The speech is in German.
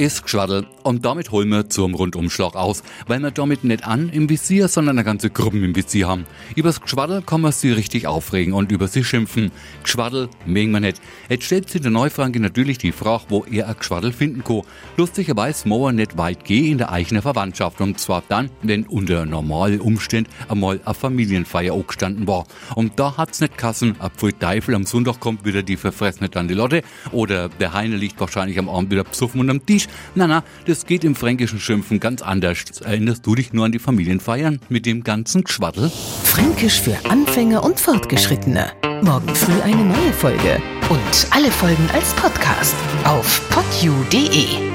ist Geschwaddel. Und damit holen wir zum Rundumschlag aus, weil wir damit nicht an im Visier, sondern eine ganze Gruppen im Visier haben. Übers Geschwaddel kann man sie richtig aufregen und über sie schimpfen. Geschwaddel mögen wir nicht. Jetzt stellt sich der Neufranke natürlich die Frage, wo er ein Geschwaddel finden kann. Lustigerweise muss er nicht weit gehen in der eigenen Verwandtschaft. Und zwar dann, wenn unter normalen Umständen einmal eine Familienfeier angestanden war. Und da hat's nicht Kassen, ab Teufel am Sonntag kommt wieder die verfressene Tante Lotte oder der Heine liegt wahrscheinlich am Abend wieder besoffen unterm Tisch na na, das geht im fränkischen Schimpfen ganz anders. Erinnerst du dich nur an die Familienfeiern mit dem ganzen Schwaddel? Fränkisch für Anfänger und Fortgeschrittene. Morgen früh eine neue Folge. Und alle Folgen als Podcast auf podu.de.